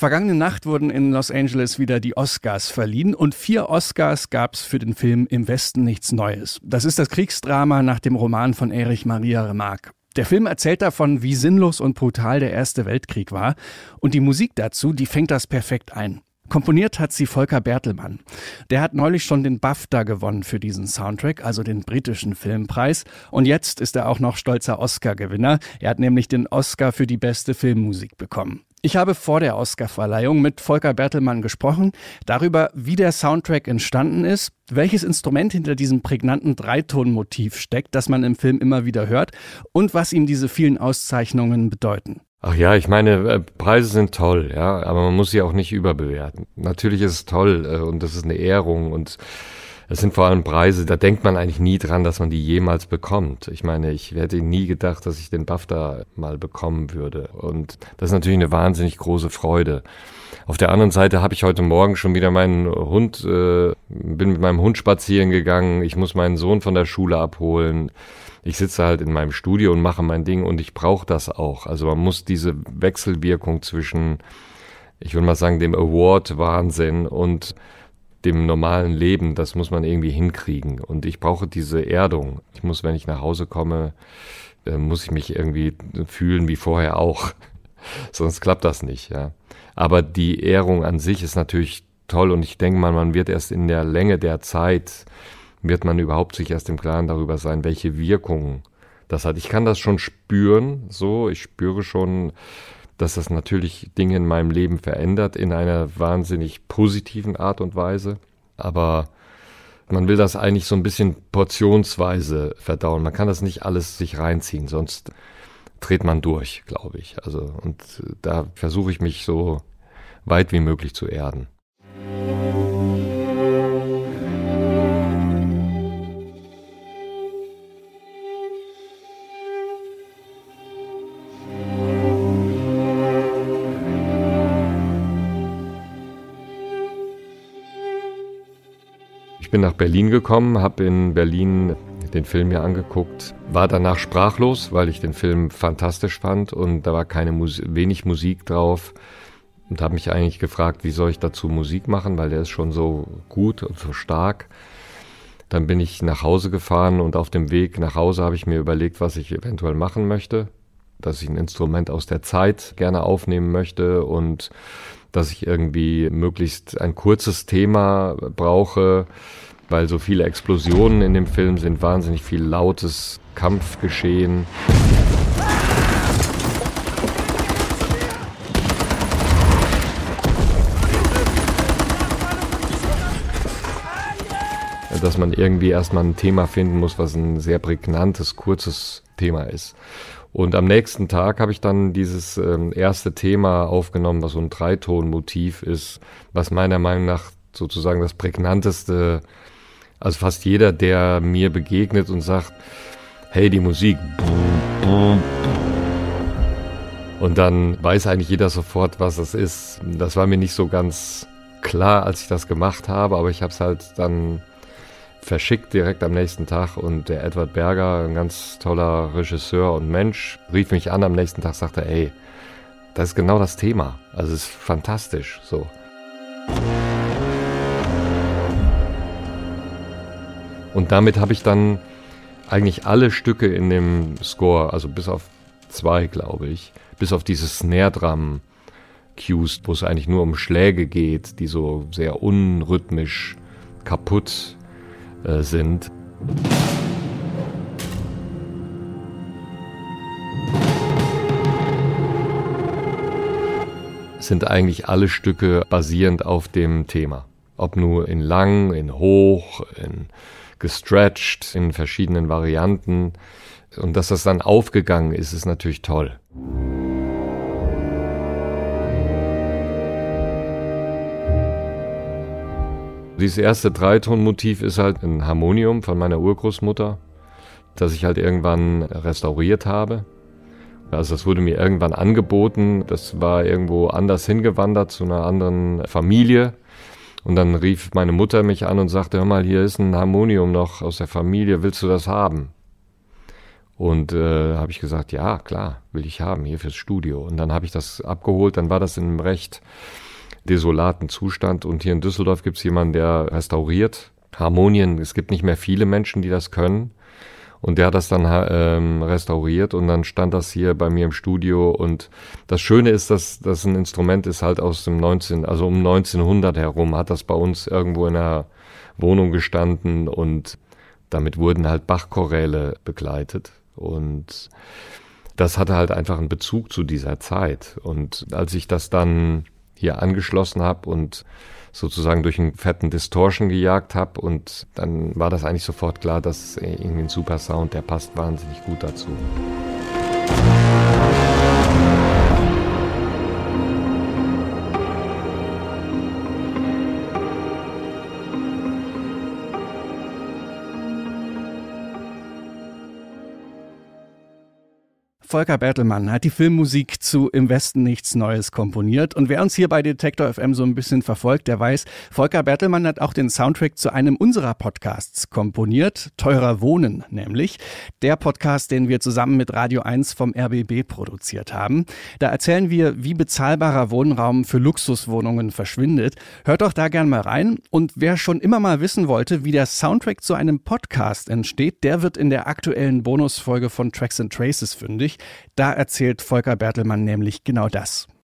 Vergangene Nacht wurden in Los Angeles wieder die Oscars verliehen und vier Oscars gab es für den Film Im Westen nichts Neues. Das ist das Kriegsdrama nach dem Roman von Erich Maria Remarque. Der Film erzählt davon, wie sinnlos und brutal der Erste Weltkrieg war und die Musik dazu, die fängt das perfekt ein. Komponiert hat sie Volker Bertelmann. Der hat neulich schon den BAFTA gewonnen für diesen Soundtrack, also den britischen Filmpreis. Und jetzt ist er auch noch stolzer Oscar-Gewinner. Er hat nämlich den Oscar für die beste Filmmusik bekommen. Ich habe vor der Oscarverleihung mit Volker Bertelmann gesprochen, darüber, wie der Soundtrack entstanden ist, welches Instrument hinter diesem prägnanten Dreitonmotiv steckt, das man im Film immer wieder hört, und was ihm diese vielen Auszeichnungen bedeuten. Ach ja, ich meine, äh, Preise sind toll, ja, aber man muss sie auch nicht überbewerten. Natürlich ist es toll äh, und das ist eine Ehrung und es sind vor allem Preise, da denkt man eigentlich nie dran, dass man die jemals bekommt. Ich meine, ich hätte nie gedacht, dass ich den BAFTA mal bekommen würde. Und das ist natürlich eine wahnsinnig große Freude. Auf der anderen Seite habe ich heute Morgen schon wieder meinen Hund, äh, bin mit meinem Hund spazieren gegangen. Ich muss meinen Sohn von der Schule abholen ich sitze halt in meinem Studio und mache mein Ding und ich brauche das auch. Also man muss diese Wechselwirkung zwischen, ich würde mal sagen, dem Award-Wahnsinn und dem normalen Leben, das muss man irgendwie hinkriegen. Und ich brauche diese Erdung. Ich muss, wenn ich nach Hause komme, äh, muss ich mich irgendwie fühlen wie vorher auch. Sonst klappt das nicht, ja. Aber die Ehrung an sich ist natürlich toll und ich denke mal, man wird erst in der Länge der Zeit wird man überhaupt sich erst im Klaren darüber sein, welche Wirkungen das hat. Ich kann das schon spüren, so, ich spüre schon, dass das natürlich Dinge in meinem Leben verändert in einer wahnsinnig positiven Art und Weise. Aber man will das eigentlich so ein bisschen portionsweise verdauen. Man kann das nicht alles sich reinziehen, sonst dreht man durch, glaube ich. Also, und da versuche ich mich so weit wie möglich zu erden. Ich bin nach Berlin gekommen, habe in Berlin den Film mir angeguckt, war danach sprachlos, weil ich den Film fantastisch fand und da war keine Mus wenig Musik drauf und habe mich eigentlich gefragt, wie soll ich dazu Musik machen, weil der ist schon so gut und so stark. Dann bin ich nach Hause gefahren und auf dem Weg nach Hause habe ich mir überlegt, was ich eventuell machen möchte, dass ich ein Instrument aus der Zeit gerne aufnehmen möchte und dass ich irgendwie möglichst ein kurzes Thema brauche, weil so viele Explosionen in dem Film sind, wahnsinnig viel lautes Kampfgeschehen. dass man irgendwie erstmal ein Thema finden muss, was ein sehr prägnantes, kurzes Thema ist. Und am nächsten Tag habe ich dann dieses ähm, erste Thema aufgenommen, was so ein Dreitonmotiv ist, was meiner Meinung nach sozusagen das prägnanteste, also fast jeder, der mir begegnet und sagt, hey, die Musik. Und dann weiß eigentlich jeder sofort, was das ist. Das war mir nicht so ganz klar, als ich das gemacht habe, aber ich habe es halt dann verschickt direkt am nächsten Tag und der Edward Berger, ein ganz toller Regisseur und Mensch, rief mich an am nächsten Tag, sagte, ey, das ist genau das Thema. Also es ist fantastisch, so. Und damit habe ich dann eigentlich alle Stücke in dem Score, also bis auf zwei, glaube ich, bis auf dieses Snare Drum Cues, wo es eigentlich nur um Schläge geht, die so sehr unrhythmisch kaputt äh, sind. sind eigentlich alle Stücke basierend auf dem Thema. Ob nur in lang, in hoch, in gestretched, in verschiedenen Varianten. Und dass das dann aufgegangen ist, ist natürlich toll. Dieses erste Dreitonmotiv ist halt ein Harmonium von meiner Urgroßmutter, das ich halt irgendwann restauriert habe. Also das wurde mir irgendwann angeboten. Das war irgendwo anders hingewandert zu einer anderen Familie. Und dann rief meine Mutter mich an und sagte, hör mal, hier ist ein Harmonium noch aus der Familie, willst du das haben? Und äh, habe ich gesagt, ja, klar, will ich haben, hier fürs Studio. Und dann habe ich das abgeholt, dann war das in einem recht desolaten Zustand. Und hier in Düsseldorf gibt es jemanden, der restauriert Harmonien. Es gibt nicht mehr viele Menschen, die das können. Und der hat das dann ähm, restauriert und dann stand das hier bei mir im Studio. Und das Schöne ist, dass das ein Instrument ist halt aus dem 19, also um 1900 herum hat das bei uns irgendwo in der Wohnung gestanden und damit wurden halt Bachchoräle begleitet. Und das hatte halt einfach einen Bezug zu dieser Zeit. Und als ich das dann hier angeschlossen habe und sozusagen durch einen fetten Distortion gejagt habe und dann war das eigentlich sofort klar, dass irgendwie ein super Sound, der passt wahnsinnig gut dazu. Volker Bertelmann hat die Filmmusik zu Im Westen nichts Neues komponiert. Und wer uns hier bei Detektor FM so ein bisschen verfolgt, der weiß, Volker Bertelmann hat auch den Soundtrack zu einem unserer Podcasts komponiert. Teurer Wohnen nämlich. Der Podcast, den wir zusammen mit Radio 1 vom RBB produziert haben. Da erzählen wir, wie bezahlbarer Wohnraum für Luxuswohnungen verschwindet. Hört doch da gern mal rein. Und wer schon immer mal wissen wollte, wie der Soundtrack zu einem Podcast entsteht, der wird in der aktuellen Bonusfolge von Tracks and Traces fündig. Da erzählt Volker Bertelmann nämlich genau das.